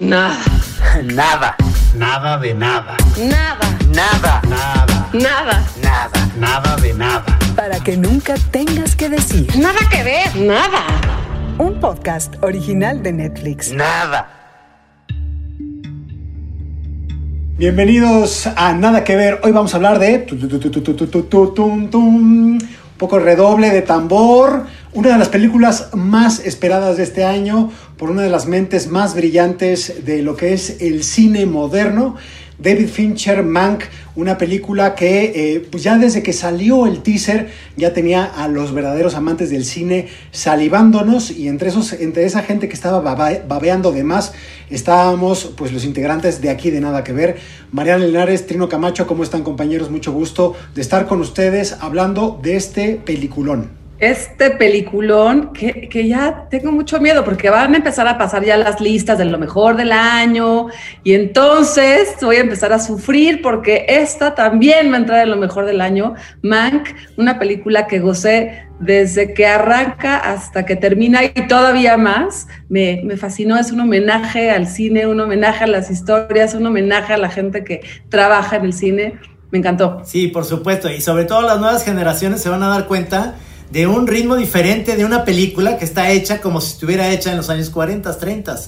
Nada. Nada. Nada de nada. Nada. Nada. Nada. Nada. Nada. Nada de nada. Para que nunca tengas que decir. Nada que ver. Nada. Un podcast original de Netflix. Nada. Bienvenidos a Nada que ver. Hoy vamos a hablar de un poco redoble de tambor, una de las películas más esperadas de este año, por una de las mentes más brillantes de lo que es el cine moderno. David Fincher, Mank, una película que eh, pues ya desde que salió el teaser ya tenía a los verdaderos amantes del cine salivándonos y entre, esos, entre esa gente que estaba babeando de más estábamos pues los integrantes de aquí de Nada que Ver, Mariana Linares, Trino Camacho, ¿cómo están compañeros? Mucho gusto de estar con ustedes hablando de este peliculón. Este peliculón que, que, ya tengo mucho miedo porque van a empezar a pasar ya las listas de lo mejor del año y entonces voy a empezar a sufrir porque esta también va a entrar en lo mejor del año, Mank, una película que gocé desde que arranca hasta que termina y todavía más, me, me fascinó, es un homenaje al cine, un homenaje a las historias, un homenaje a la gente que trabaja en el cine, me encantó. Sí, por supuesto, y sobre todo las nuevas generaciones se van a dar cuenta de un ritmo diferente de una película que está hecha como si estuviera hecha en los años 40, 30.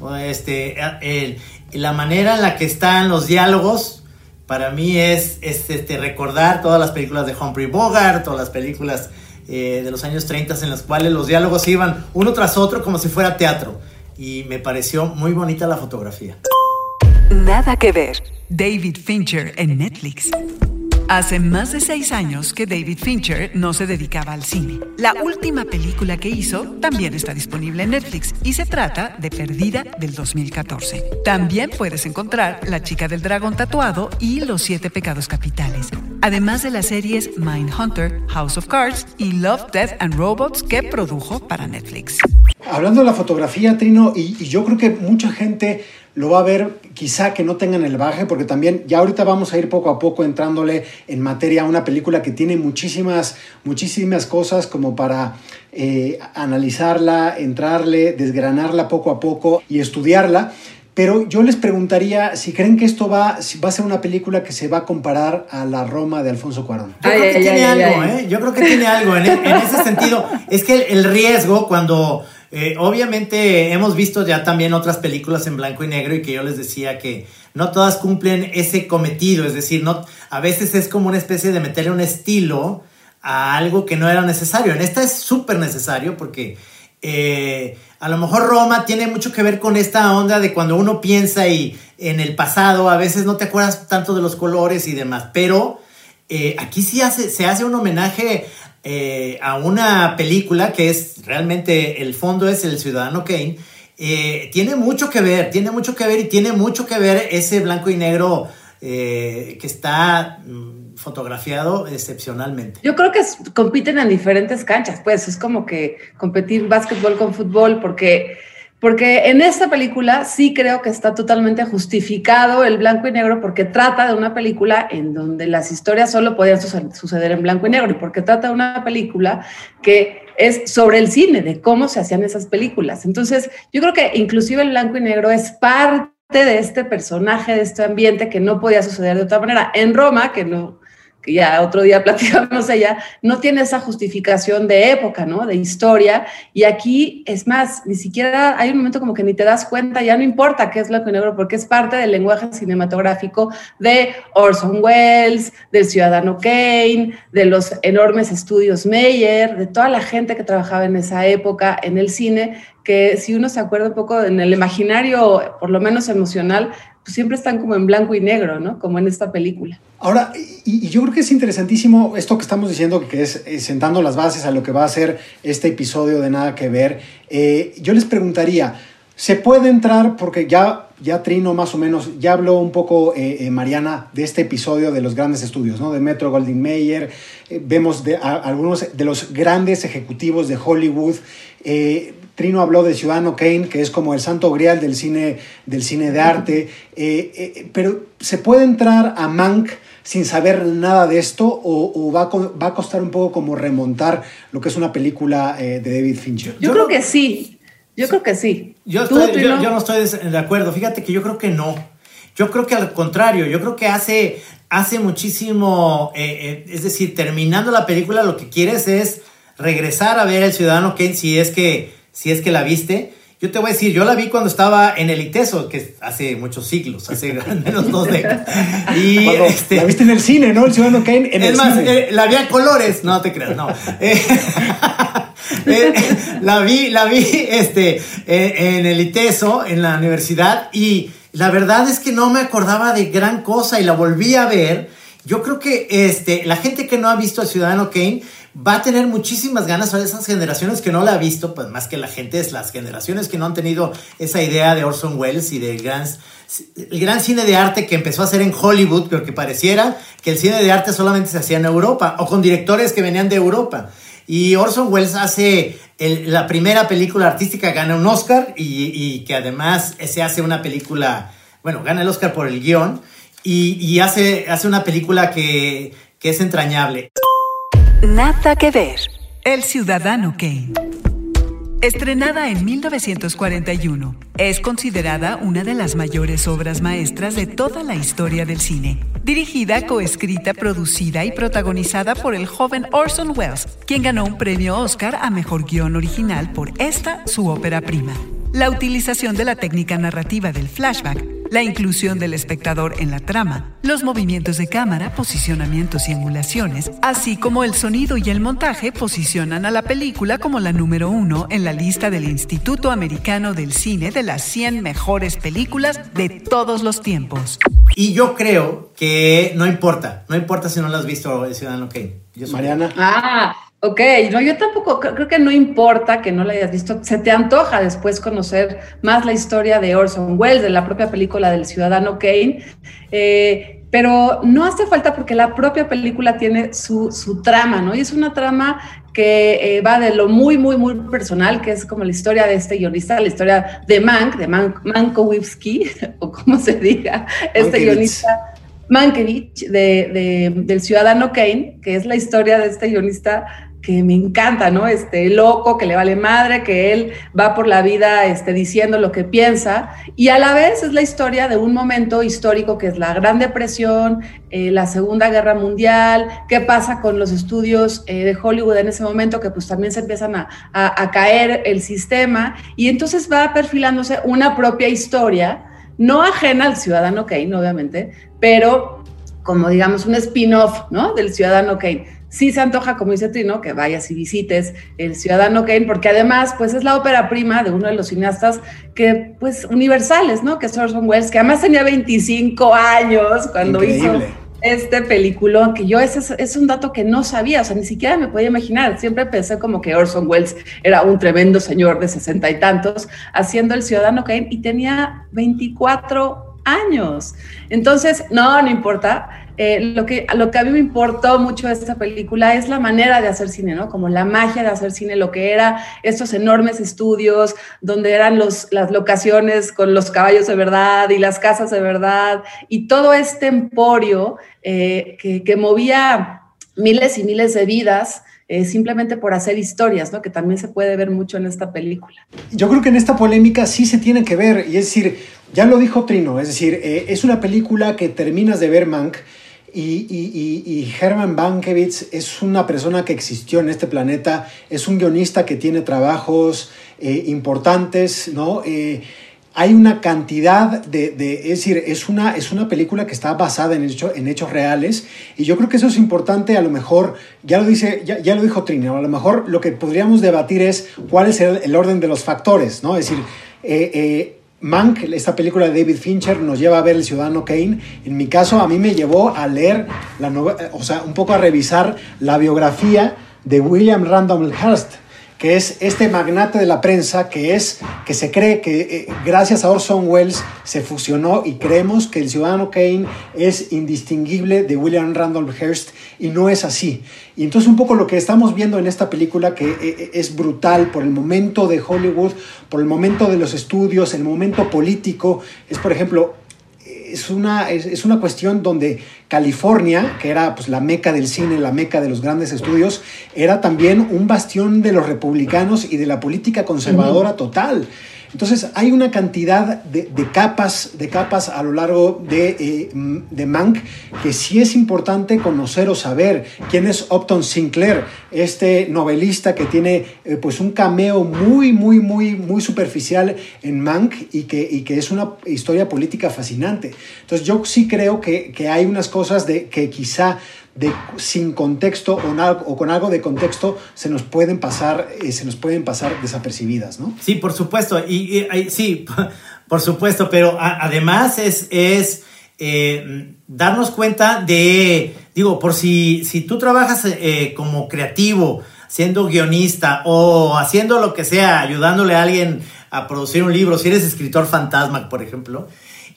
O este, el, la manera en la que están los diálogos, para mí es, es este, recordar todas las películas de Humphrey Bogart, todas las películas eh, de los años 30 en las cuales los diálogos iban uno tras otro como si fuera teatro. Y me pareció muy bonita la fotografía. Nada que ver. David Fincher en Netflix. Hace más de seis años que David Fincher no se dedicaba al cine. La última película que hizo también está disponible en Netflix y se trata de Perdida del 2014. También puedes encontrar La chica del dragón tatuado y Los siete pecados capitales. Además de las series Mindhunter, House of Cards y Love, Death and Robots que produjo para Netflix. Hablando de la fotografía, Trino, y, y yo creo que mucha gente lo va a ver, quizá que no tengan el baje, porque también ya ahorita vamos a ir poco a poco entrándole en materia a una película que tiene muchísimas, muchísimas cosas como para eh, analizarla, entrarle, desgranarla poco a poco y estudiarla. Pero yo les preguntaría si creen que esto va, va a ser una película que se va a comparar a la Roma de Alfonso Cuarón. Yo Ay, creo que ay, tiene ay, algo, ay. ¿eh? Yo creo que tiene algo en, en ese sentido. Es que el, el riesgo cuando... eh, obviamente hemos visto ya también otras películas en blanco y negro y que yo les decía que no todas cumplen ese cometido, es decir, no, a veces es como una especie de meterle un estilo a algo que no era necesario. En esta es súper necesario porque eh, a lo mejor Roma tiene mucho que ver con esta onda de cuando uno piensa y en el pasado a veces no te acuerdas tanto de los colores y demás, pero eh, aquí sí se hace un homenaje eh, a una película que es realmente el fondo es el Ciudadano Kane. Eh, tiene mucho que ver, tiene mucho que ver y tiene mucho que ver ese blanco y negro eh, que está mm, fotografiado excepcionalmente. Yo creo que compiten en diferentes canchas, pues es como que competir básquetbol con fútbol, porque, porque en esta película sí creo que está totalmente justificado el blanco y negro, porque trata de una película en donde las historias solo podían suce- suceder en blanco y negro, y porque trata de una película que es sobre el cine, de cómo se hacían esas películas. Entonces, yo creo que inclusive el blanco y negro es parte de este personaje, de este ambiente que no podía suceder de otra manera. En Roma, que no, ya otro día platicamos ella, no tiene esa justificación de época, ¿no? De historia. Y aquí, es más, ni siquiera hay un momento como que ni te das cuenta, ya no importa qué es blanco y negro, porque es parte del lenguaje cinematográfico de Orson Welles, del Ciudadano Kane, de los enormes estudios Meyer, de toda la gente que trabajaba en esa época en el cine, que si uno se acuerda un poco en el imaginario, por lo menos emocional, siempre están como en blanco y negro, ¿no? Como en esta película. Ahora, y, yo creo que es interesantísimo esto que estamos diciendo, que es eh, sentando las bases a lo que va a ser este episodio de Nada que Ver. Eh, yo les preguntaría, ¿se puede entrar, porque ya, ya Trino más o menos, ya habló un poco eh, Mariana de este episodio de los grandes estudios, ¿no? De Metro Goldwyn Mayer, vemos de, algunos de los grandes ejecutivos de Hollywood. Trino habló de Ciudadano Kane, que es como el santo grial del cine, del cine de arte, eh, eh, pero ¿se puede entrar a Mank sin saber nada de esto o, o va, a, va, a, costar un poco como remontar lo que es una película eh, de David Fincher? Yo, Yo creo que sí. Yo creo que sí. Yo, ¿Tú, estoy- yo- Trino? yo no estoy de acuerdo. Fíjate que yo creo que no. Yo creo que al contrario, yo creo que hace, hace muchísimo, eh, eh, es decir, terminando la película lo que quieres es regresar a ver El Ciudadano Kane si es que, si es que la viste. Yo te voy a decir, yo la vi cuando estaba en el ITESO, que hace muchos siglos, hace al menos dos décadas. Y este, la viste en el cine, ¿no? El Ciudadano Kane en es el más, cine. eh, la vi a colores, no te creas, no. Eh, eh, la vi, la vi este, eh, en el ITESO, en la universidad, y la verdad es que no me acordaba de gran cosa y la volví a ver. Yo creo que este, la gente que no ha visto al Ciudadano Kane va a tener muchísimas ganas a esas generaciones que no la ha visto, pues más que la gente es las generaciones que no han tenido esa idea de Orson Welles y del gran, el gran cine de arte que empezó a hacer en Hollywood, pero que pareciera que el cine de arte solamente se hacía en Europa o con directores que venían de Europa. Y Orson Welles hace la primera película artística, gana un Oscar y, y que además se hace una película, bueno, gana el Oscar por el guion y, y hace, hace una película que, que es entrañable. Nada que ver. El Ciudadano Kane. Estrenada en 1941, es considerada una de las mayores obras maestras de toda la historia del cine. Dirigida, coescrita, producida y protagonizada por el joven Orson Welles, quien ganó un premio Oscar a Mejor Guión Original por esta, su ópera prima. La utilización de la técnica narrativa del flashback, la inclusión del espectador en la trama, los movimientos de cámara, posicionamientos y angulaciones, así como el sonido y el montaje posicionan a la película como la número uno en la lista del Instituto Americano del Cine de las 100 mejores películas de todos los tiempos. Y yo creo que no importa, no importa si no lo has visto, el Ciudadano Kane. Mariana. Ah, ok. No, yo tampoco creo, que no importa que no la hayas visto. Se te antoja después conocer más la historia de Orson Welles, de la propia película del Ciudadano Kane. Eh, pero no hace falta porque la propia película tiene su, su trama, ¿no? Y es una trama que eh, va de lo muy, muy, muy personal, que es como la historia de este guionista, la historia de Mank, de Mank, Mankiewicz, o como se diga, este guionista Mankiewicz de, de- del Ciudadano Kane, que es la historia de este guionista que me encanta, ¿no? Este loco, que le vale madre, que él va por la vida este, diciendo lo que piensa, y a la vez es la historia de un momento histórico que es la Gran Depresión, eh, la Segunda Guerra Mundial, qué pasa con los estudios eh, de Hollywood en ese momento, que pues también se empiezan a, a- a caer el sistema, y entonces va perfilándose una propia historia, no ajena al Ciudadano Kane, obviamente, pero como digamos un spin-off, ¿no? Del Ciudadano Kane. Sí se antoja, como dice Trino, que vayas y visites el Ciudadano Kane, porque además, pues es la ópera prima de uno de los cineastas que, pues, universales, ¿no? Que es Orson Welles, que además tenía 25 años cuando Increíble. hizo este película, que yo ese es, es un dato que no sabía, o sea, ni siquiera me podía imaginar. Siempre pensé como que Orson Welles era un tremendo señor de sesenta y tantos haciendo El Ciudadano Kane y tenía 24 años. Entonces, no, no importa. Eh, lo, que, lo que a mí me importó mucho de esta película es la manera de hacer cine, ¿no? Como la magia de hacer cine, lo que era estos enormes estudios donde eran las locaciones con los caballos de verdad y las casas de verdad y todo este emporio eh, que, movía miles y miles de vidas eh, simplemente por hacer historias, ¿no? Que también se puede ver mucho en esta película. Yo creo que en esta polémica sí se tiene que ver, y es decir, ya lo dijo Trino, es decir, es una película que terminas de ver Mank y, y- y- Herman Mankiewicz es una persona que existió en este planeta, es un guionista que tiene trabajos eh, importantes, ¿no? Eh, hay una cantidad de, de- es decir, es una, es una película que está basada en, hecho- en hechos reales y yo creo que eso es importante, a lo mejor, ya lo, dice, ya, ya lo dijo Trino, a lo mejor lo que podríamos debatir es cuál es el, orden de los factores, ¿no? Es decir, eh, Mank, esta película de David Fincher, nos lleva a ver El Ciudadano Kane. En mi caso, a mí me llevó a leer, la o sea, un poco a revisar la biografía de William Randolph Hearst, que es este magnate de la prensa que es que se cree que eh, gracias a Orson Welles se fusionó y creemos que el ciudadano Kane es indistinguible de William Randolph Hearst y no es así. Y entonces un poco lo que estamos viendo en esta película que eh, es brutal por el momento de Hollywood, por el momento de los estudios, el momento político, es por ejemplo es una, es, es una cuestión donde California, que era pues, la meca del cine, la meca de los grandes estudios, era también un bastión de los republicanos y de la política conservadora total. Entonces hay una cantidad de, capas, de capas a lo largo de, eh, de, Mank que sí es importante conocer o saber quién es Upton Sinclair, este novelista que tiene eh, pues un cameo muy, muy, muy, muy superficial en Mank y que, y que es una historia política fascinante. Entonces yo sí creo que, que hay unas cosas de, que quizá sin contexto o, con algo de contexto se nos pueden pasar, eh, se nos pueden pasar desapercibidas, ¿no? Sí, por supuesto, y, sí, por supuesto, pero además es, es eh, darnos cuenta de, digo, por si, si tú trabajas eh, como creativo, siendo guionista o haciendo lo que sea, ayudándole a alguien a producir un libro, si eres escritor fantasma, por ejemplo,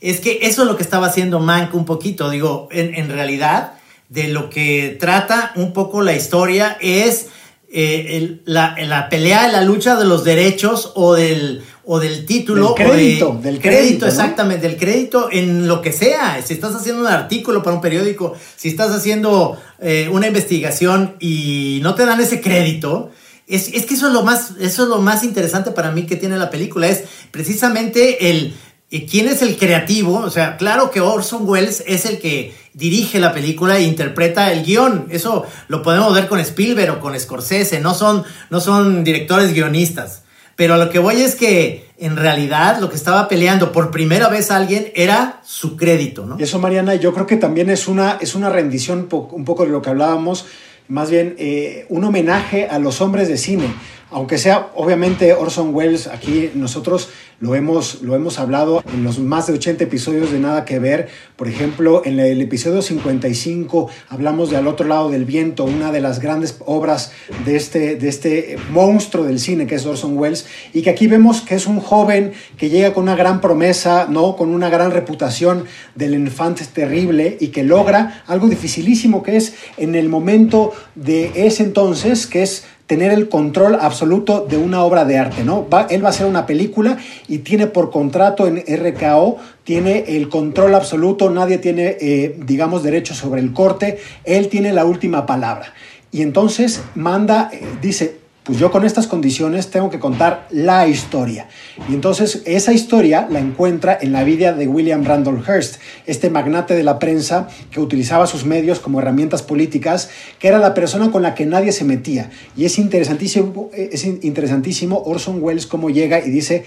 es que eso es lo que estaba haciendo Mank un poquito, digo, en realidad de lo que trata un poco la historia es eh, el, la, la, pelea, la lucha de los derechos o del, o del título. Del crédito, o de, del crédito. crédito exactamente, del crédito en lo que sea. Si estás haciendo un artículo para un periódico, si estás haciendo eh, una investigación y no te dan ese crédito, es, es, que eso es, lo más, eso es lo más interesante para mí que tiene la película, es precisamente el ¿Y quién es el creativo? O sea, claro que Orson Welles es el que dirige la película e interpreta el guion. Eso lo podemos ver con Spielberg o con Scorsese. No son, no son directores guionistas. Pero lo que voy es que en realidad lo que estaba peleando por primera vez alguien era su crédito, ¿no? Eso, Mariana, yo creo que también es una, es una rendición un poco de lo que hablábamos, más bien eh, un homenaje a los hombres de cine aunque sea obviamente Orson Welles, aquí nosotros lo hemos, lo hemos hablado en los más de 80 episodios de Nada que Ver. Por ejemplo, en el episodio 55 hablamos de Al otro lado del viento, una de las grandes obras de este, de este monstruo del cine que es Orson Welles, y que aquí vemos que es un joven que llega con una gran promesa, ¿no? con una gran reputación del infante terrible y que logra algo dificilísimo que es en el momento de ese entonces, que es tener el control absoluto de una obra de arte, ¿no? Va, él va a hacer una película y tiene por contrato en RKO, tiene el control absoluto, nadie tiene, eh, digamos, derecho sobre el corte, él tiene la última palabra. Y entonces manda, eh, dice, pues yo con estas condiciones tengo que contar la historia. Y entonces esa historia la encuentra en la vida de William Randolph Hearst, este magnate de la prensa que utilizaba sus medios como herramientas políticas, que era la persona con la que nadie se metía. Y es interesantísimo, es interesantísimo Orson Welles cómo llega y dice,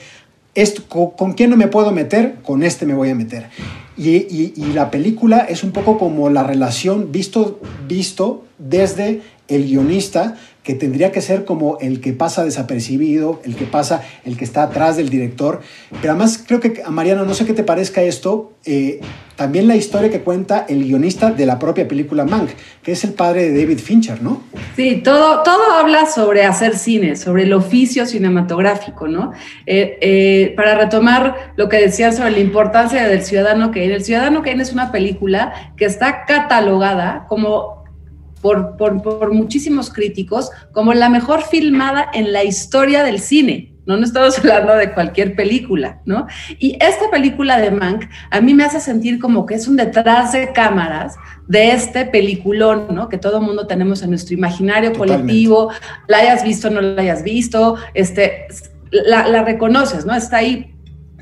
esto, ¿con quién no me puedo meter? Con este me voy a meter. Y, y, y, la película es un poco como la relación visto, visto desde el guionista que tendría que ser como el que pasa desapercibido, el que pasa, el que está atrás del director. Pero además creo que, Mariana, no sé qué te parezca esto, eh, también la historia que cuenta el guionista de la propia película Mank, que es el padre de David Fincher, ¿no? Sí, todo, todo habla sobre hacer cine, sobre el oficio cinematográfico, ¿no? Eh, eh, para retomar lo que decían sobre la importancia del Ciudadano Kane, el Ciudadano Kane es una película que está catalogada como por, por, por, muchísimos críticos como la mejor filmada en la historia del cine. No, no estamos hablando de cualquier película, ¿no? Y esta película de Mank a mí me hace sentir como que es un detrás de cámaras de este peliculón, ¿no? Que todo el mundo tenemos en nuestro imaginario Totalmente. colectivo, la hayas visto o no la hayas visto, este, la, la reconoces, ¿no? Está ahí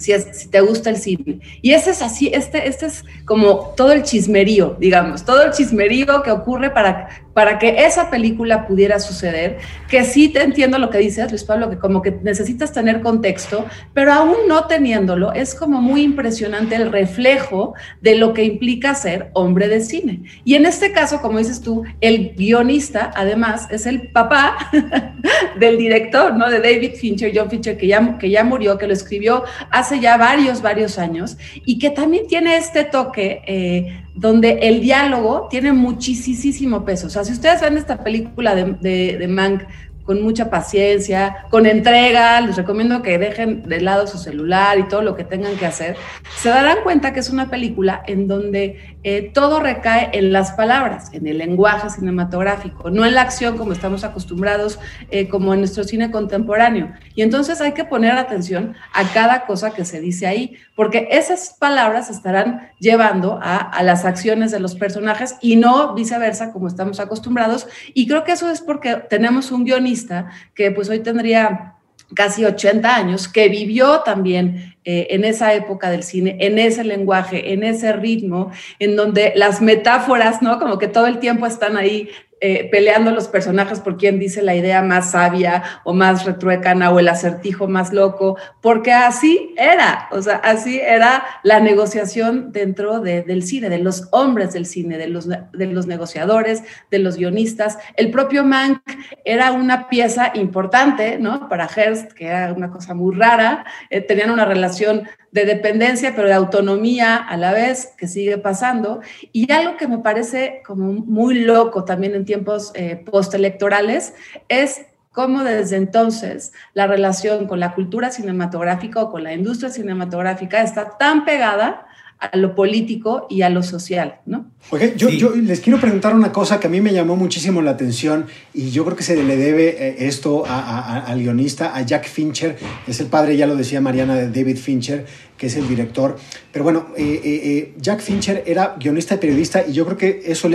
si, te gusta el cine. Y ese es así, este, este es como todo el chismerío, digamos, todo el chismerío que ocurre para, para que esa película pudiera suceder, que sí te entiendo lo que dices, Luis Pablo, que como que necesitas tener contexto, pero aún no teniéndolo, es como muy impresionante el reflejo de lo que implica ser hombre de cine. Y en este caso, como dices tú, el guionista, además, es el papá del director, ¿no? De David Fincher, John Fincher, que ya, que ya murió, que lo escribió hace ya varios, varios años, y que también tiene este toque eh, donde el diálogo tiene muchísimo peso. O sea, si ustedes ven esta película de, de, de Mank con mucha paciencia, con entrega, les recomiendo que dejen de lado su celular y todo lo que tengan que hacer, se darán cuenta que es una película en donde eh, todo recae en las palabras, en el lenguaje cinematográfico, no en la acción como estamos acostumbrados, eh, como en nuestro cine contemporáneo. Y entonces hay que poner atención a cada cosa que se dice ahí, porque esas palabras estarán llevando a, a las acciones de los personajes y no viceversa como estamos acostumbrados. Y creo que eso es porque tenemos un guionista que pues hoy tendría casi 80 años, que vivió también eh, en esa época del cine, en ese lenguaje, en ese ritmo, en donde las metáforas, ¿no? Como que todo el tiempo están ahí eh, peleando los personajes por quién dice la idea más sabia o más retruécana o el acertijo más loco, porque así era, o sea, así era la negociación dentro del cine, de los hombres del cine, de los, negociadores, de los guionistas. El propio Mank era una pieza importante, ¿no? Para Hearst, que era una cosa muy rara, eh, tenían una relación de dependencia, pero de autonomía a la vez, que sigue pasando. Y algo que me parece como muy loco también en tiempos eh, postelectorales es cómo desde entonces la relación con la cultura cinematográfica o con la industria cinematográfica está tan pegada a lo político y a lo social, ¿no? Oye, yo, yo, les quiero preguntar una cosa que a mí me llamó muchísimo la atención y yo creo que se le debe eh, esto al guionista, a Jack Fincher, es el padre, ya lo decía Mariana, de David Fincher, que es el director. Pero bueno, eh, eh, Jack Fincher era guionista y periodista y yo creo que eso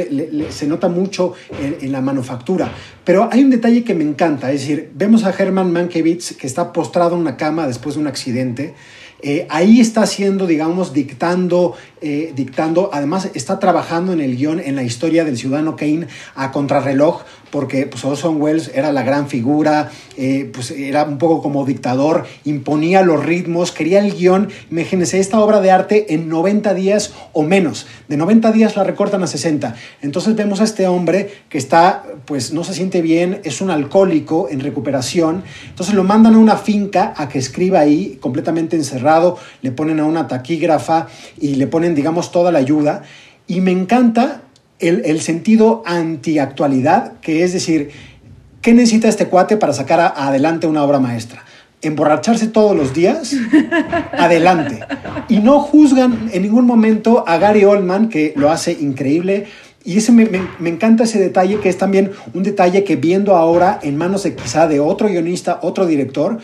se nota mucho en, en, la manufactura. Pero hay un detalle que me encanta, es decir, vemos a Herman Mankiewicz que está postrado en una cama después de un accidente eh, ahí está haciendo, digamos, dictando, eh, dictando, además está trabajando en el guion, en la historia del ciudadano Kane a contrarreloj, porque pues, Orson Welles era la gran figura, eh, pues era un poco como dictador, imponía los ritmos, quería el guion. Imagínense, esta obra de arte en 90 días o menos. De 90 días la recortan a 60. Entonces vemos a este hombre que está, pues no se siente bien, es un alcohólico en recuperación. Entonces lo mandan a una finca a que escriba ahí, completamente encerrado, le ponen a una taquígrafa y le ponen, digamos, toda la ayuda. Y me encanta el, el sentido antiactualidad, que es decir, ¿qué necesita este cuate para sacar adelante una obra maestra? emborracharse todos los días, adelante. Y no juzgan en ningún momento a Gary Oldman, que lo hace increíble. Y ese me, me, encanta ese detalle, que es también un detalle que viendo ahora en manos de quizá de otro guionista, otro director,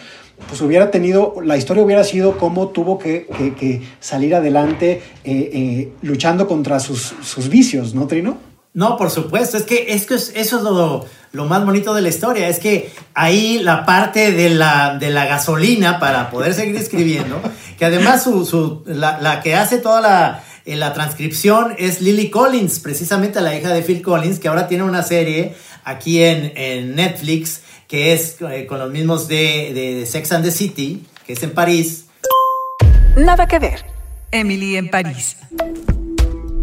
pues hubiera tenido, la historia hubiera sido cómo tuvo que, que, que salir adelante eh, eh, luchando contra sus, sus, vicios, ¿no, Trino? No, por supuesto, es que, es que eso es lo, lo, más bonito de la historia, es que ahí la parte de la, de la gasolina para poder seguir escribiendo, que además su, su, la, la, que hace toda la, eh, la transcripción es Lily Collins, precisamente la hija de Phil Collins, que ahora tiene una serie aquí en, en Netflix que es eh, con los mismos de, de, Sex and the City, que es en París. Nada que ver. Emily en París.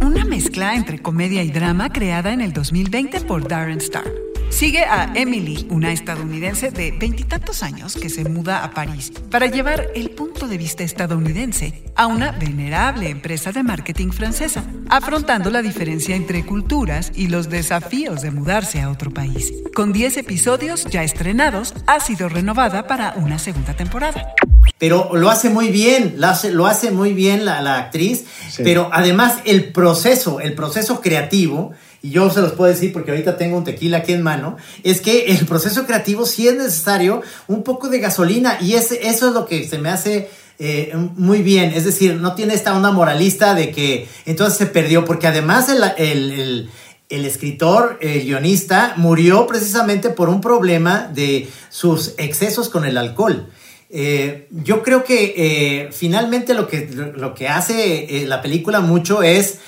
Una mezcla entre comedia y drama creada en el 2020 por Darren Star. Sigue a Emily, una estadounidense de veintitantos años que se muda a París para llevar el punto de vista estadounidense a una venerable empresa de marketing francesa, afrontando la diferencia entre culturas y los desafíos de mudarse a otro país. Con 10 episodios ya estrenados, ha sido renovada para una segunda temporada pero lo hace muy bien, lo hace, lo hace muy bien la, la actriz, sí. pero además el proceso, el proceso creativo, y yo se los puedo decir porque ahorita tengo un tequila aquí en mano, es que el proceso creativo sí es necesario un poco de gasolina y ese, eso es lo que se me hace eh, muy bien, es decir, no tiene esta onda moralista de que entonces se perdió, porque además el, el, el escritor, el guionista, murió precisamente por un problema de sus excesos con el alcohol. Eh, yo creo que eh, finalmente lo que, lo que hace la película mucho es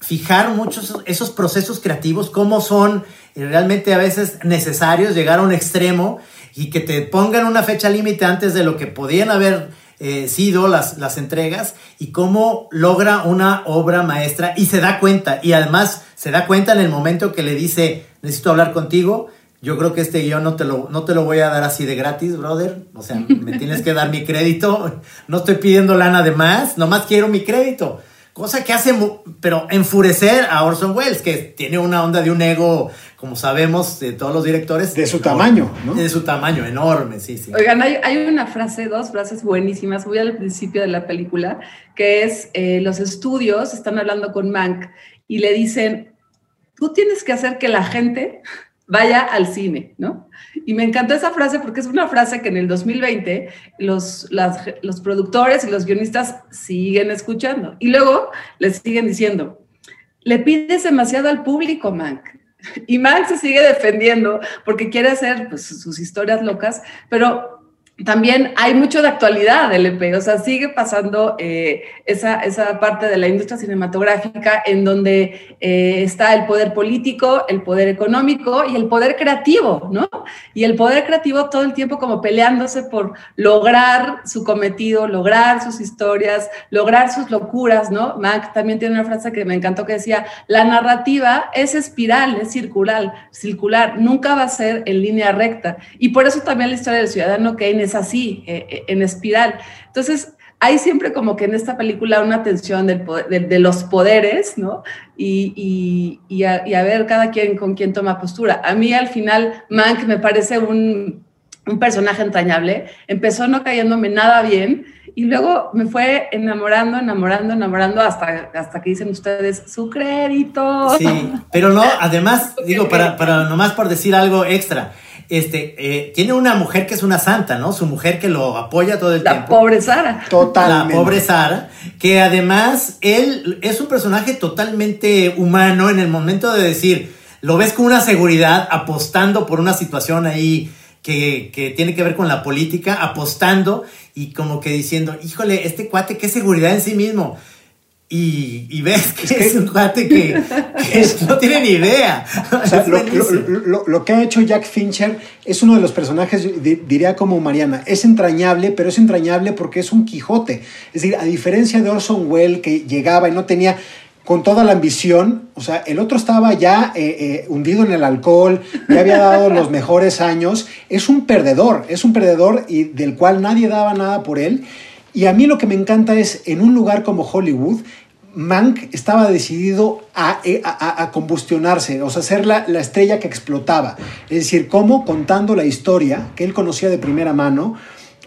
fijar muchos esos procesos creativos, cómo son realmente a veces necesarios llegar a un extremo y que te pongan una fecha límite antes de lo que podían haber eh, sido las, las entregas y cómo logra una obra maestra y se da cuenta y además se da cuenta en el momento que le dice necesito hablar contigo yo creo que este guion no te, lo, no te lo voy a dar así de gratis, brother. O sea, me tienes que dar mi crédito. No estoy pidiendo lana de más, nomás quiero mi crédito. Cosa que hace, pero enfurecer a Orson Welles, que tiene una onda de un ego, como sabemos, de todos los directores. De su tamaño, ¿no? De su tamaño, enorme, sí, sí. Oigan, hay, hay una frase, dos frases buenísimas, voy al principio de la película, que es, eh, los estudios están hablando con Mank y le dicen, tú tienes que hacer que la gente vaya al cine, ¿no? Y me encantó esa frase porque es una frase que en el 2020 los, los productores y los guionistas siguen escuchando. Y luego les siguen diciendo, le pides demasiado al público, Mank. Y Mank se sigue defendiendo porque quiere hacer pues, sus historias locas, pero también hay mucho de actualidad del EP, o sea, sigue pasando eh, esa, esa, parte de la industria cinematográfica en donde eh, está el poder político, el poder económico y el poder creativo, ¿no? Y el poder creativo todo el tiempo como peleándose por lograr su cometido, lograr sus historias, lograr sus locuras, ¿no? Mac también tiene una frase que me encantó que decía, la narrativa es espiral, es circular, circular, nunca va a ser en línea recta. Y por eso también la historia del ciudadano Kane es así, eh, eh, en espiral. Entonces, hay siempre como que en esta película una tensión del de, los poderes, ¿no? Y, y, a, ver cada quien con quién toma postura. A mí al final, Mank me parece un, un personaje entrañable. Empezó no cayéndome nada bien y luego me fue enamorando, enamorando, enamorando hasta, hasta que dicen ustedes su crédito. Sí, pero no, además, digo, para, para nomás por decir algo extra este, eh, tiene una mujer que es una santa, ¿no? Su mujer que lo apoya todo el tiempo. La pobre Sara. Totalmente. La pobre Sara, que además él es un personaje totalmente humano en el momento de decir, lo ves con una seguridad, apostando por una situación ahí que, que tiene que ver con la política, apostando y como que diciendo, híjole, este cuate, qué seguridad en sí mismo y, ves que es, un cuate que, no tiene ni idea. lo, que ha hecho Jack Fincher es uno de los personajes, diría como Mariana, es entrañable, pero es entrañable porque es un Quijote. Es decir, a diferencia de Orson Welles que llegaba y no tenía con toda la ambición, o sea, el otro estaba ya eh, eh, hundido en el alcohol, ya había dado los mejores años, es un perdedor, es un perdedor y del cual nadie daba nada por él. Y a mí lo que me encanta es, en un lugar como Hollywood, Mank estaba decidido eh, a, combustionarse, o sea, ser la, estrella que explotaba. Es decir, cómo contando la historia que él conocía de primera mano,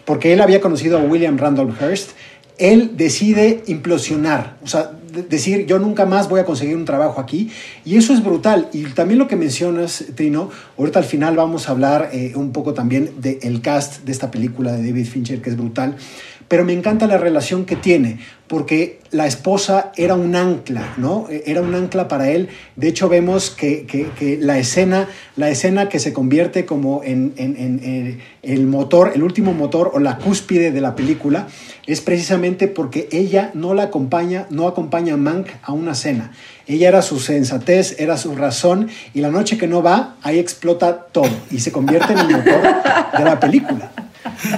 porque él había conocido a William Randolph Hearst, él decide implosionar, o sea, decir yo nunca más voy a conseguir un trabajo aquí y eso es brutal. Y también lo que mencionas Trino, ahorita al final vamos a hablar eh, un poco también del cast de esta película de David Fincher que es brutal, pero me encanta la relación que tiene, porque la esposa era un ancla, ¿no? E, era un ancla para él. De hecho, vemos que, la, escena, la escena que se convierte como en, en, el motor, el último motor o la cúspide de la película, es precisamente porque ella no la acompaña, no acompaña a Mank a una cena. Ella era su sensatez, era su razón, y la noche que no va, ahí explota todo y se convierte en el motor de la película.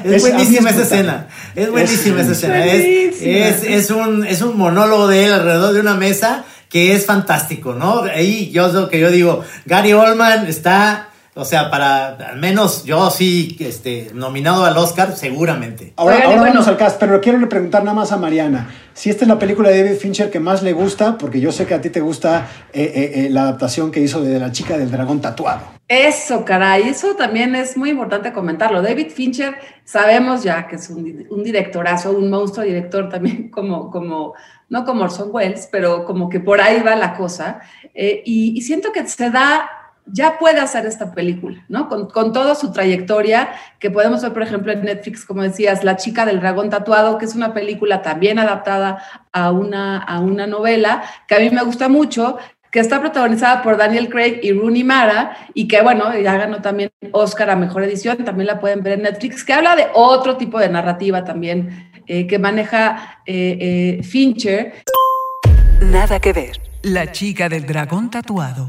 Es, buenísima esa escena. Es buenísima esa escena. Es, es, un, es un monólogo de él alrededor de una mesa que es fantástico, ¿no? Ahí yo lo que yo digo, Gary Oldman está o sea, para al menos yo sí, este, nominado al Oscar, seguramente. Ahora, vamos al cast, pero quiero preguntar nada más a Mariana. Si esta es la película de David Fincher que más le gusta, porque yo sé que a ti te gusta eh, eh, eh, la adaptación que hizo de La chica del dragón tatuado. Eso, caray, eso también es muy importante comentarlo. David Fincher, sabemos ya que es un, un directorazo, un monstruo director también como, como, no como Orson Welles, pero como que por ahí va la cosa. y siento que se da ya puede hacer esta película, ¿no? Con, con, toda su trayectoria, que podemos ver, por ejemplo, en Netflix, como decías, La chica del dragón tatuado, que es una película también adaptada a una, a una novela, que a mí me gusta mucho, que está protagonizada por Daniel Craig y Rooney Mara, y que, bueno, ya ganó también Oscar a Mejor Edición, también la pueden ver en Netflix, que habla de otro tipo de narrativa también, eh, que maneja eh, eh, Fincher. Nada que ver. La chica del dragón tatuado.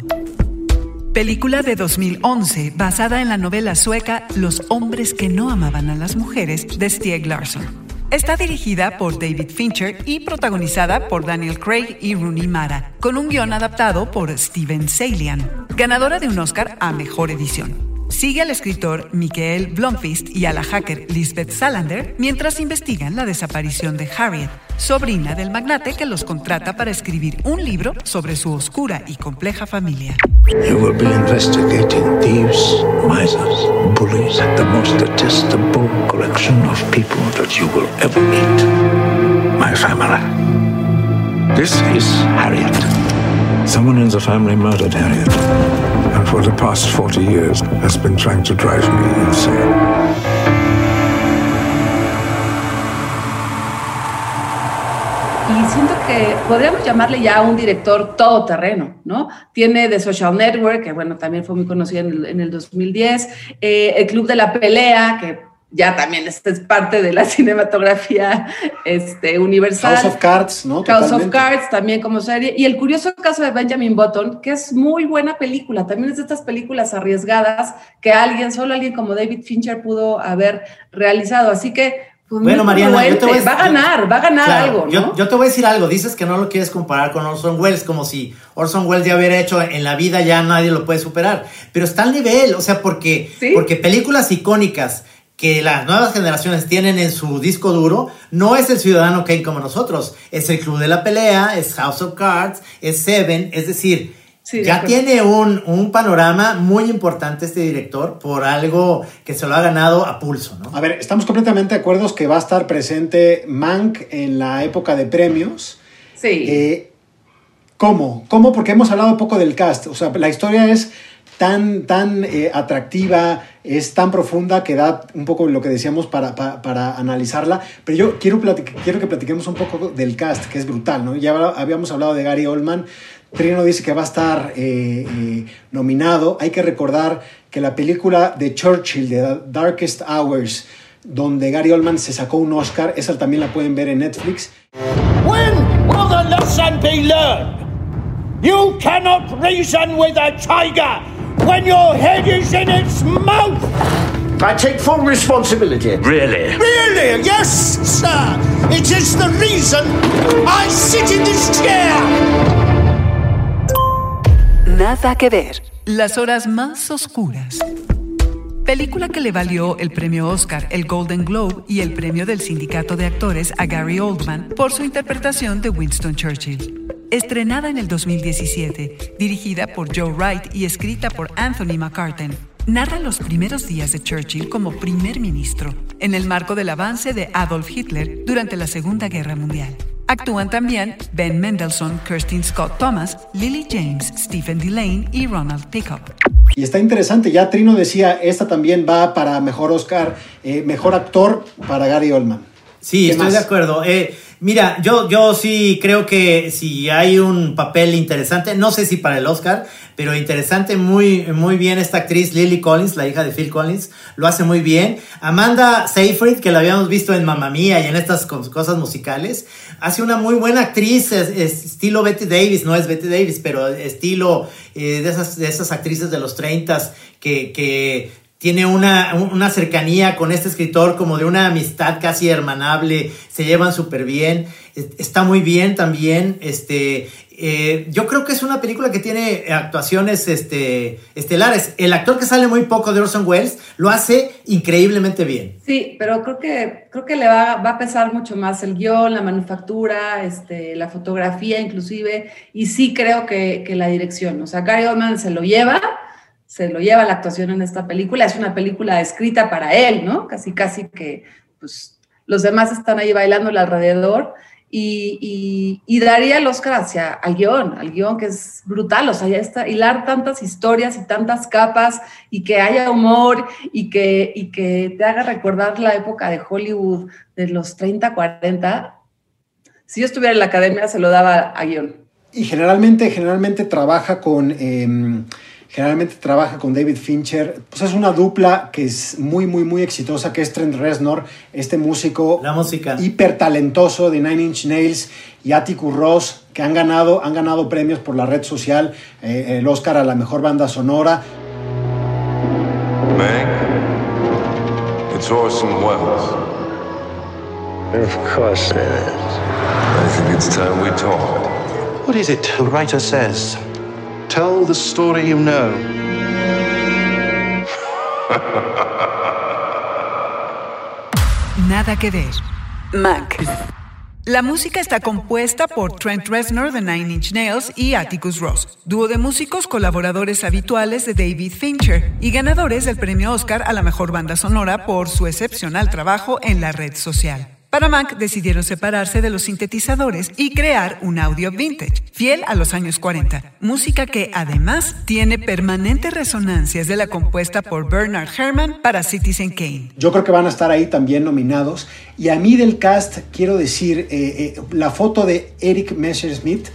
Película de 2011 basada en la novela sueca Los hombres que no amaban a las mujeres de Stieg Larsson. Está dirigida por David Fincher y protagonizada por Daniel Craig y Rooney Mara, con un guion adaptado por Steven Salian, ganadora de un Oscar a Mejor Edición. Sigue al escritor Michael Blomfist y a la hacker Lisbeth Salander mientras investigan la desaparición de Harriet, sobrina del magnate que los contrata para escribir un libro sobre su oscura y compleja familia. You will be investigating thieves, misers, bullies, the most detestable collection of people that you will ever meet. My family. This is Harriet. Someone in the family murdered Harriet, for the past 40 years has been trying to drive me insane. Y siento que podríamos llamarle ya un director todoterreno, ¿no? Tiene The Social Network, que bueno, también fue muy conocido en el, en el 2010, eh, El Club de la Pelea, que ya también es, es parte de la cinematografía este, universal. House of Cards, ¿no? House of. Cards también como serie. Y el curioso caso de Benjamin Button, que es muy buena película. También es de estas películas arriesgadas que alguien, solo alguien como David Fincher pudo haber realizado. Así que. pues, Bueno, Mariana, yo te voy a Va a ganar, va a ganar Claro, algo, ¿no? yo, yo te voy a decir algo. Dices que no lo quieres comparar con Orson Welles, como si Orson Welles ya hubiera hecho en la vida, ya nadie lo puede superar. Pero está al nivel, o sea, porque, ¿Sí? porque películas icónicas que las nuevas generaciones tienen en su disco duro, no es el Ciudadano Kane como nosotros, es el Club de la Pelea, es House of Cards, es Seven, es decir, Sí, ya tiene un, un panorama muy importante este director por algo que se lo ha ganado a pulso, ¿no? A ver, estamos completamente de acuerdo que va a estar presente Mank en la época de premios. Sí. Eh, ¿Cómo? ¿Cómo? Porque hemos hablado un poco del cast. O sea, la historia es tan, tan eh, atractiva, es tan profunda que da un poco lo que decíamos para, pa- para analizarla. Pero yo quiero, quiero que platiquemos un poco del cast, que es brutal, ¿no? Ya habíamos hablado de Gary Oldman. Trino dice que va a estar eh, eh, nominado. Hay que recordar que la película de Churchill, de Darkest Hours, donde Gary Oldman se sacó un Oscar, esa también la pueden ver en Netflix. When will the lesson be learned? You cannot reason with a tiger when your head is in its mouth! I take full responsibility. Really? Really? Yes, sir! It is the reason I sit in this chair! Nada que ver. Las horas más oscuras. Película que le valió el premio Oscar, el Golden Globe y el premio del Sindicato de Actores a Gary Oldman por su interpretación de Winston Churchill. Estrenada en el 2017, dirigida por Joe Wright y escrita por Anthony McCartan, narra los primeros días de Churchill como primer ministro, en el marco del avance de Adolf Hitler durante la Segunda Guerra Mundial. Actúan también Ben Mendelssohn, Kirsten Scott Thomas, Lily James, Stephen Delane y Ronald Pickup. Y está interesante, ya Trino decía, esta también va para mejor Oscar, eh, mejor actor para Gary Oldman. Sí, ¿Qué estoy más? de acuerdo. Eh, mira, yo, yo sí creo que si hay un papel interesante, no sé si para el Oscar, pero interesante, muy, muy bien esta actriz Lily Collins, la hija de Phil Collins, lo hace muy bien. Amanda Seyfried, que la habíamos visto en Mamma Mía y en estas cos- cosas musicales, hace una muy buena actriz, es- es estilo Betty Davis, no es Betty Davis, pero estilo eh, de, esas, de esas actrices de los 30 que, que tiene una, una cercanía con este escritor como de una amistad casi hermanable, se llevan súper bien, es- está muy bien también, este, eh, yo creo que es una película que tiene actuaciones este, estelares. El actor que sale muy poco de Orson Welles lo hace increíblemente bien. Sí, pero creo que, creo que le va, va a pesar mucho más el guion, la manufactura, este, la fotografía inclusive, y sí creo que, que la dirección. O sea, Gary Oldman se lo lleva, se lo lleva la actuación en esta película. Es una película escrita para él, ¿no? Casi, casi que pues, los demás están ahí bailando alrededor. Y, y, y daría el Oscar hacia al guion, al guion que es brutal, o sea, ya está, hilar tantas historias y tantas capas y que haya humor y que, y que te haga recordar la época de Hollywood de los 30, 40. Si yo estuviera en la academia, se lo daba a guion. Y generalmente, generalmente trabaja con. eh, generalmente trabaja con David Fincher. Pues es una dupla que es muy, muy, muy exitosa, que es Trent Reznor, este músico La música. hiper talentoso de Nine Inch Nails y Atticus Ross, que han ganado, han ganado premios por la red social, eh, el Oscar a la mejor banda sonora. Meg, it's Orson Welles. Of course it is. I think it's time we talked. What is it the writer says? Tell the story you know. Nada que ver. Mac. La música está compuesta por Trent Reznor de Nine Inch Nails y Atticus Ross, dúo de músicos colaboradores habituales de David Fincher y ganadores del premio Oscar a la mejor banda sonora por su excepcional trabajo en la red social. Para Mac decidieron separarse de los sintetizadores y crear un audio vintage, fiel a los años 40. Música que además tiene permanentes resonancias de la compuesta por Bernard Herrmann para Citizen Kane. Yo creo que van a estar ahí también nominados. Y a mí del cast quiero decir, eh, eh, la foto de Eric Messerschmidt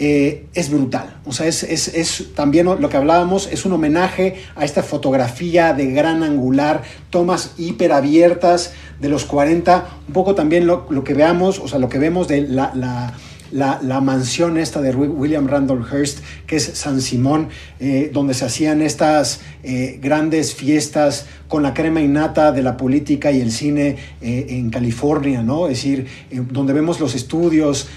eh, es brutal. O sea, es, es, es, también lo que hablábamos, es un homenaje a esta fotografía de gran angular, tomas hiperabiertas de los 40, un poco también lo, lo que veamos, o sea, lo que vemos de la, la la, la, mansión esta de William Randolph Hearst, que es San Simón, eh, donde se hacían estas eh, grandes fiestas con la crema innata de la política y el cine eh, en California, ¿no? Es decir, donde vemos los estudios,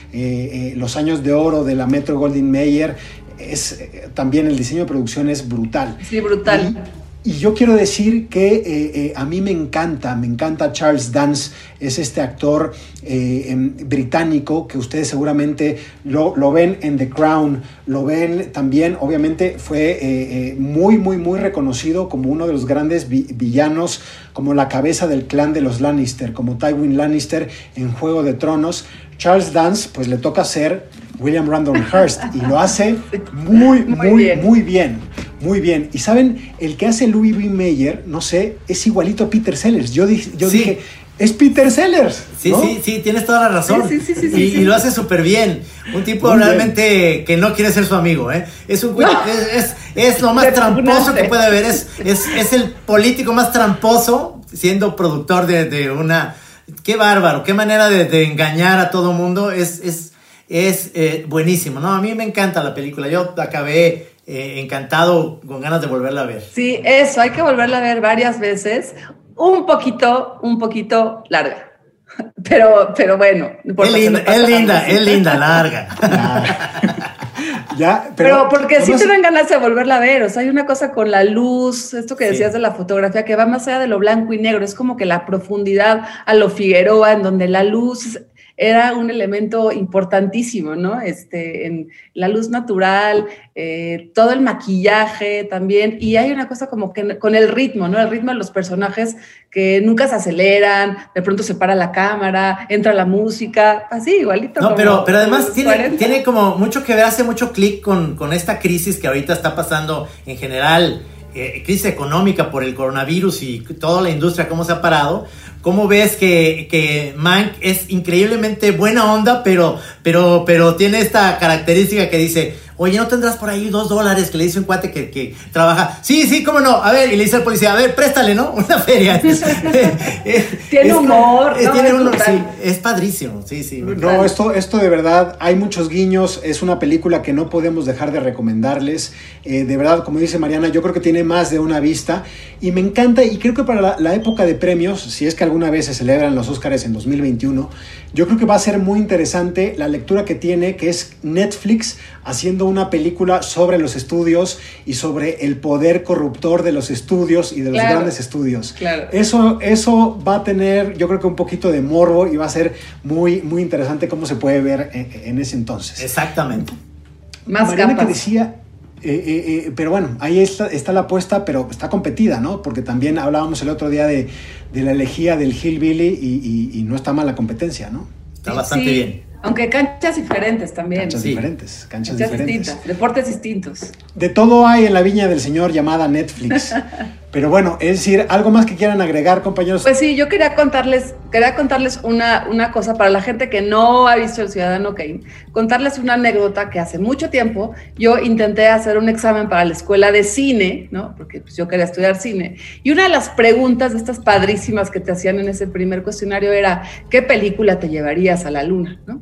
los años de oro de la Metro Goldwyn Mayer, es, también el diseño de producción es brutal. Sí, brutal. Y, y yo quiero decir que eh, eh, a mí me encanta, me encanta Charles Dance, es este actor eh, británico que ustedes seguramente lo, lo, ven en The Crown, lo ven también, obviamente fue muy, muy, muy reconocido como uno de los grandes vi villanos, como la cabeza del clan de los Lannister, como Tywin Lannister en Juego de Tronos. Charles Dance, pues le toca ser William Randolph Hearst y lo hace muy, muy, muy bien. Muy bien. Muy bien. Y saben, el que hace Louis B. Mayer, no sé, es igualito a Peter Sellers. Yo, dije, yo sí. dije, es Peter Sellers. Sí, ¿no? sí, sí, tienes toda la razón. Sí, sí, y, y, lo hace súper bien. Un tipo Muy realmente bien. que no quiere ser su amigo, ¿eh? Es un no. es, es, es, lo más tramposo que puede haber. Es, es, es el político más tramposo siendo productor de, de una. Qué bárbaro, qué manera de, de engañar a todo mundo. Es, es, es eh, buenísimo, ¿no? A mí me encanta la película. Yo acabé eh, encantado, con ganas de volverla a ver. Sí, eso, hay que volverla a ver varias veces, un poquito, un poquito larga. Pero, pero bueno. Es linda, es linda, es linda, larga. ya, pero, pero porque sí te dan ganas de volverla a ver. O sea, hay una cosa con la luz, esto que decías sí. de la fotografía, que va más allá de lo blanco y negro. Es como que la profundidad a lo Figueroa, en donde la luz era un elemento importantísimo, ¿no? Este, en la luz natural, eh, todo el maquillaje también, y hay una cosa como que con el ritmo, ¿no? El ritmo de los personajes que nunca se aceleran, de pronto se para la cámara, entra la música, así, igualito. No, pero, pero además tiene, tiene, como mucho que ver, hace mucho clic con, con esta crisis que ahorita está pasando en general. Eh, crisis económica por el coronavirus y toda la industria, cómo se ha parado, ¿Cómo ves que, que Mank es increíblemente buena onda, pero, pero, pero tiene esta característica que dice, oye, ¿no tendrás por ahí dos dólares que le dice un cuate que, que, trabaja? Sí, sí, cómo no. A ver, y le dice al policía, a ver, préstale, ¿no? Una feria. tiene es, humor. Es, no, tiene uno, sí, es padrísimo, sí, sí. No, esto, esto de verdad, hay muchos guiños, es una película que no podemos dejar de recomendarles. Eh, de verdad, como dice Mariana, yo creo que tiene más de una vista y me encanta y creo que para la, la época de premios, si es que alguna vez se celebran los Oscars en 2021, yo creo que va a ser muy interesante la lectura que tiene, que es Netflix haciendo una película sobre los estudios y sobre el poder corruptor de los estudios y de los Claro. grandes estudios. Claro. Eso, eso va a tener, yo creo que un poquito de morbo y va a ser muy, muy interesante cómo se puede ver en, en ese entonces. Exactamente. Más Mariana que capas. decía, eh, eh, eh, pero bueno, ahí está, está la apuesta, pero está competida, ¿no? Porque también hablábamos el otro día de, de la elegía del Hillbilly y, y, y no está mal la competencia, ¿no? Está bastante Sí, bien. Aunque canchas diferentes también. Canchas Sí. diferentes, canchas, Canchas diferentes. distintas, deportes distintos. De todo hay en la viña del señor llamada Netflix. Pero bueno, es decir, algo más que quieran agregar, compañeros. Pues sí, yo quería contarles, quería contarles una, una cosa para la gente que no ha visto El Ciudadano Kane, contarles una anécdota que hace mucho tiempo yo intenté hacer un examen para la escuela de cine, ¿no? Porque pues, yo quería estudiar cine. Y una de las preguntas de estas padrísimas que te hacían en ese primer cuestionario era, ¿qué película te llevarías a la luna? ¿no?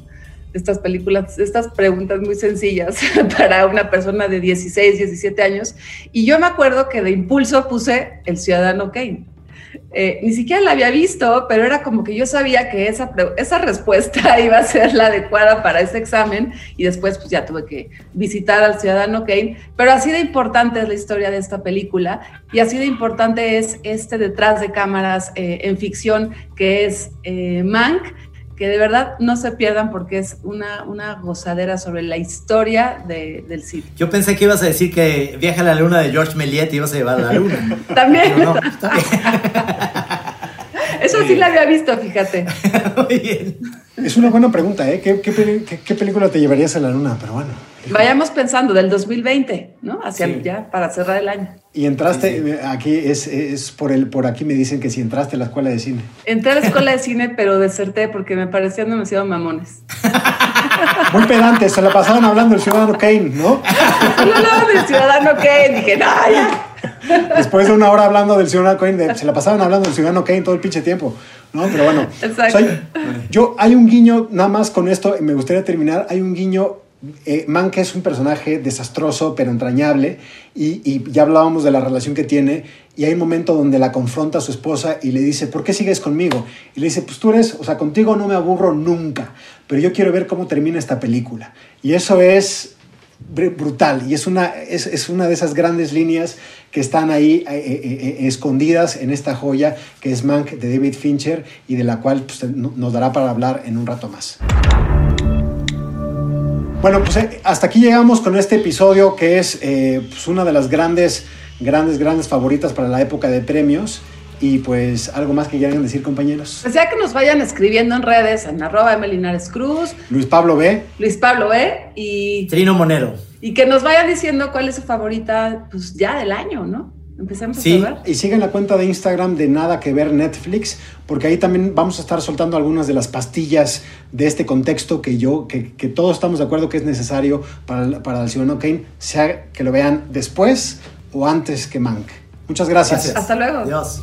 Estas películas, estas preguntas muy sencillas para una persona de 16, 17 años. Y yo me acuerdo que de impulso puse El Ciudadano Kane. eh, ni siquiera la había visto, pero era como que yo sabía que esa, esa respuesta iba a ser la adecuada para ese examen y después pues ya tuve que visitar al ciudadano Kane, pero así de importante es la historia de esta película y así de importante es este detrás de cámaras eh, en ficción que es eh, Mank que de verdad no se pierdan porque es una, una gozadera sobre la historia de, del cine. Yo pensé que ibas a decir que Viaja a la Luna de George Méliès y ibas a llevar a la luna. También. No. Eso sí la había visto, fíjate. Muy bien. Es una buena pregunta, ¿eh? ¿Qué, qué peli- qué- qué película te llevarías a la luna? Pero bueno. Vayamos pensando del 2020, ¿no? Hacia Sí. ya para cerrar el año. Y entraste, eh, aquí es, es por el, por aquí me dicen que si entraste a la escuela de cine. Entré a la escuela de cine, pero deserté porque me parecían demasiado mamones. Muy pedante, se la pasaban hablando el ciudadano Kane, ¿no? Solo hablaba del ciudadano Kane. Dije, no, ya. Después de una hora hablando del ciudadano Kane, se la pasaban hablando del ciudadano Kane todo el pinche tiempo, ¿no? Pero bueno. Exacto. o sea, yo, hay un guiño, nada más con esto, me gustaría terminar, hay un guiño, eh, Mank es un personaje desastroso, pero entrañable, y, y ya hablábamos de la relación que tiene, y hay un momento donde la confronta a su esposa y le dice, ¿por qué sigues conmigo? Y le dice, pues tú eres, o sea, contigo no me aburro nunca, pero yo quiero ver cómo termina esta película. Y eso es br- brutal y es una, es, es una de esas grandes líneas que están ahí eh, eh, eh, escondidas en esta joya que es Mank de David Fincher y de la cual pues, no- nos dará para hablar en un rato más. Bueno, pues eh, hasta aquí llegamos con este episodio que es eh, pues, una de las grandes, grandes, grandes favoritas para la época de premios. Y pues algo más que quieran decir compañeros. Pues ya que nos vayan escribiendo en redes, en arroba Emelinares Cruz, Luis Pablo B. Luis Pablo B. Y, Trino Monero. y que nos vayan diciendo cuál es su favorita, pues ya del año, ¿no? Empecemos Sí. a ver. Y sigan la cuenta de Instagram de Nada que ver Netflix, porque ahí también vamos a estar soltando algunas de las pastillas de este contexto que yo, que, que todos estamos de acuerdo que es necesario para, el- para el ciudadano Kane, sea que lo vean después o antes que Mank. Muchas gracias. Gracias. Hasta luego. Adiós.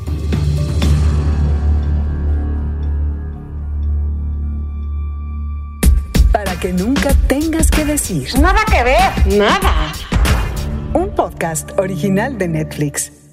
Para que nunca tengas que decir. Nada que ver. Nada. Un podcast original de Netflix.